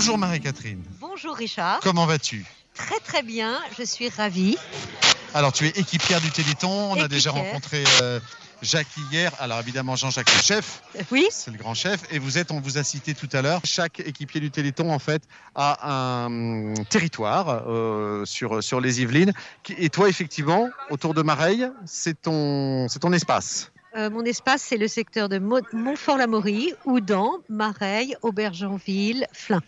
Bonjour Marie-Catherine. Bonjour Richard. Comment vas-tu? Très très bien, je suis ravie. Alors tu es équipière du Téléthon, on a déjà rencontré euh, Jacques hier. Alors évidemment Jean-Jacques le chef, Oui, c'est le grand chef. Et vous êtes, on vous a cité tout à l'heure, chaque équipier du Téléthon en fait a un territoire euh, sur, sur les Yvelines. Et toi effectivement, autour de Mareille, c'est ton, c'est ton espace. euh, mon espace c'est le secteur de Mo- Montfort-l'Amaury, Oudan, Mareille, Aubergenville, Flins.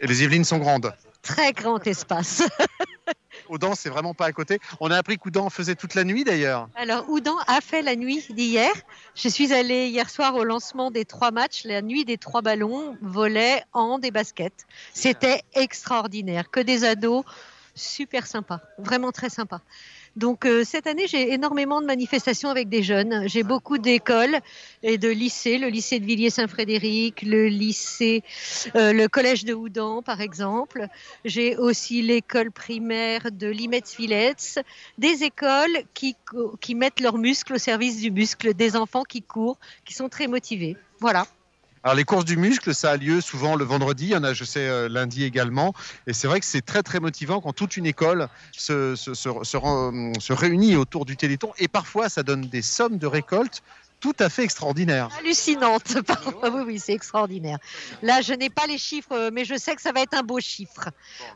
Et les Yvelines sont grandes. Très grand espace. Oudan, c'est vraiment pas à côté. On a appris qu'Oudan faisait toute la nuit d'ailleurs. Alors Oudan a fait la nuit d'hier. Je suis allée hier soir au lancement des trois matchs, la nuit des trois ballons, volet, hand et basket. C'était extraordinaire, que des ados, super sympa, vraiment très sympa. Donc euh, cette année, j'ai énormément de manifestations avec des jeunes. J'ai beaucoup d'écoles et de lycées, le lycée de Villiers-Saint-Frédéric, le lycée, euh, le collège de Houdan par exemple. J'ai aussi l'école primaire de Limets-Villets, des écoles qui, qui mettent leurs muscles au service du muscle, des enfants qui courent, qui sont très motivés. Voilà. Alors les courses du muscle, ça a lieu souvent le vendredi, il y en a je sais euh, lundi également, et c'est vrai que c'est très très motivant quand toute une école se, se, se, se se réunit autour du Téléthon, et parfois ça donne des sommes de récolte tout à fait extraordinaires. Hallucinante. Pardon. Oui, oui, c'est extraordinaire. Là, je n'ai pas les chiffres, mais je sais que ça va être un beau chiffre.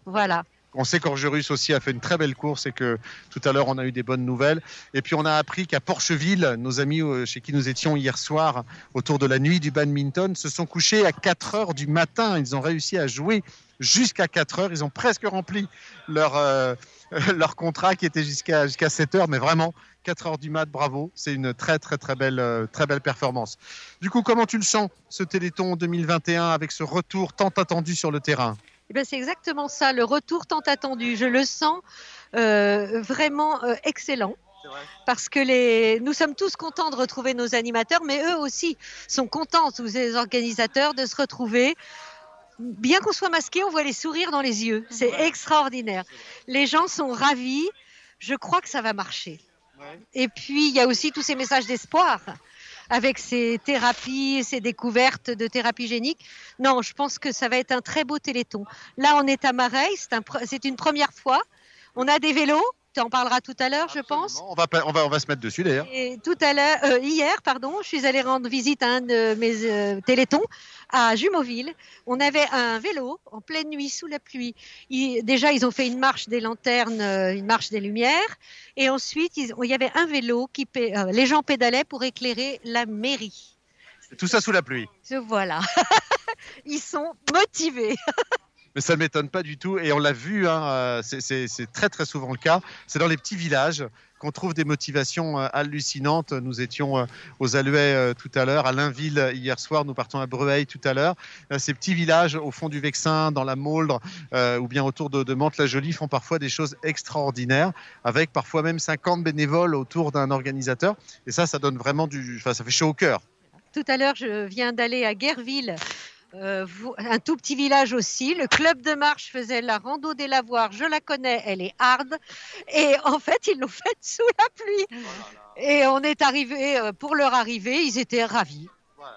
Voilà. On sait qu'Orgerus aussi a fait une très belle course et que tout à l'heure on a eu des bonnes nouvelles. Et puis on a appris qu'à Porcheville, nos amis euh, chez qui nous étions hier soir autour de la nuit du badminton se sont couchés à 4 heures du matin. Ils ont réussi à jouer jusqu'à 4 heures. Ils ont presque rempli leur, euh, leur contrat qui était jusqu'à jusqu'à 7 heures. Mais vraiment, 4 heures du mat, bravo. C'est une très très très belle, euh, très belle performance. Du coup, comment tu le sens, ce Téléthon 2021 avec ce retour tant attendu sur le terrain? Eh ben, c'est exactement ça, le retour tant attendu. Je le sens euh, vraiment euh, excellent. Parce que les... nous sommes tous contents de retrouver nos animateurs, mais eux aussi sont contents, tous les organisateurs, de se retrouver. Bien qu'on soit masqué, on voit les sourires dans les yeux. C'est extraordinaire. Les gens sont ravis. Je crois que ça va marcher. Et puis, il y a aussi tous ces messages d'espoir avec ces thérapies, ces découvertes de thérapie génique. Non, je pense que ça va être un très beau téléthon. Là, on est à pre- c'est une première fois. On a des vélos, tu en parleras tout à l'heure, je pense. On va, on va, on va se mettre dessus d'ailleurs. Et tout à l'heure, euh, hier, pardon, je suis allée rendre visite à un de mes euh, télétons à Jumeauville. On avait un vélo en pleine nuit sous la pluie. Ils- déjà, ils ont fait une marche des lanternes, euh, une marche des lumières, et ensuite, ils- il y avait un vélo qui, euh, les gens pédalaient pour éclairer la mairie. Tout ça sous la pluie. Voilà. Ils sont motivés. Mais ça ne m'étonne pas du tout. Et on l'a vu, hein, euh, c'est- très très souvent le cas. C'est dans les petits villages qu'on trouve des motivations euh, hallucinantes. Nous étions euh, aux Aluets tout à l'heure, à Lainville euh, hier soir, nous partons à Breuil tout à l'heure. Ces petits villages au fond du Vexin, dans la Mauldre ou bien autour de, de Mantes-la-Jolie font parfois des choses extraordinaires, avec parfois même 50 bénévoles autour d'un organisateur. Et ça, ça donne vraiment du... Enfin, ça fait chaud au cœur. Tout à l'heure, je viens d'aller à Guerville, euh, vous- un tout petit village aussi. Le club de marche faisait la rando des lavoirs. Je la connais, elle est hard. Et en fait, ils l'ont faite sous la pluie. Et on est arrivé, euh, pour leur arrivée, ils étaient ravis.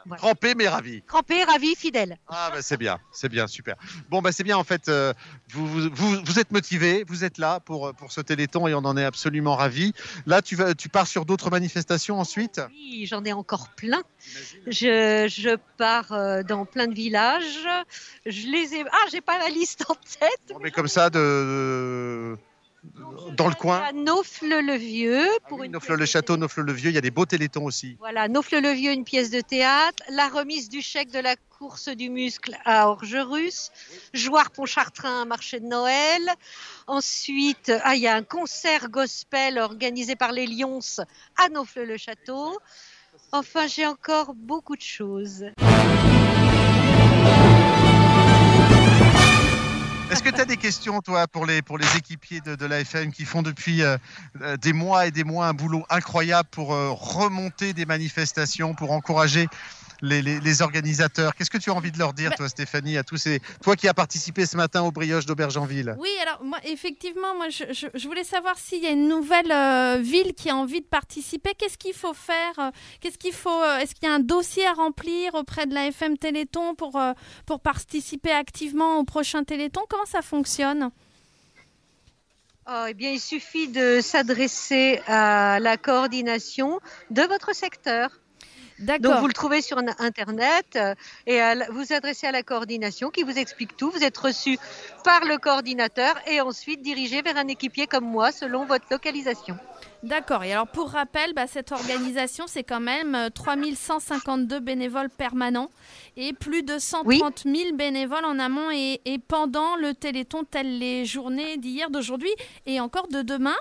Voilà. Trempé mais ravi. Crampés, ravis, fidèles. Ah bah c'est bien, c'est bien, super. Bon bah c'est bien en fait, euh, vous, vous, vous, vous êtes motivé, vous êtes là pour, pour ce téléthon et on en est absolument ravis. Là tu, vas, tu pars sur d'autres manifestations ensuite? Oui, j'en ai encore plein. Je, je pars euh, dans plein de villages. Je les ai. Ah, j'ai pas la liste en tête. On met comme ça de- dans le coin. À Naufle-le-Vieux. Ah pour oui, une Naufle le château, Naufle le vieux, il y a des beaux télétons aussi. Voilà, Naufle-le-Vieux, une pièce de théâtre. La remise du chèque de la course du muscle à Orgerus. Joire-Pontchartrain, un marché de Noël. Ensuite, ah, il y a un concert gospel organisé par les Lions à Naufle-le-Château. Enfin, j'ai encore beaucoup de choses. Que tu as des questions, toi, pour les, pour les équipiers de, de la FM qui font depuis euh, euh, des mois et des mois un boulot incroyable pour euh, remonter des manifestations, pour encourager les, organisateurs. Qu'est-ce que tu as envie de leur dire, bah toi, Stéphanie, à tous ces, toi qui as participé ce matin au brioche d'Aubergenville? Oui, alors moi, effectivement, moi, je, voulais savoir s'il y a une nouvelle euh, ville qui a envie de participer. Qu'est-ce qu'il faut faire euh, Qu'est-ce qu'il faut Est-ce qu'il y a un dossier à remplir auprès de la FM Téléthon pour pour participer activement au prochain Téléthon? Comment ça fonctionne? Oh, eh bien, il suffit de s'adresser à la coordination de votre secteur. Donc vous le trouvez sur Internet euh, et vous adressez à la coordination qui vous explique tout. Vous êtes reçu par le coordinateur et ensuite dirigé vers un équipier comme moi selon votre localisation. D'accord. Et alors pour rappel, bah, cette organisation, c'est quand même 3152 euh, bénévoles permanents et plus de 130 000 bénévoles en amont et, et pendant le Téléthon, telles les journées d'hier, d'aujourd'hui et encore de demain.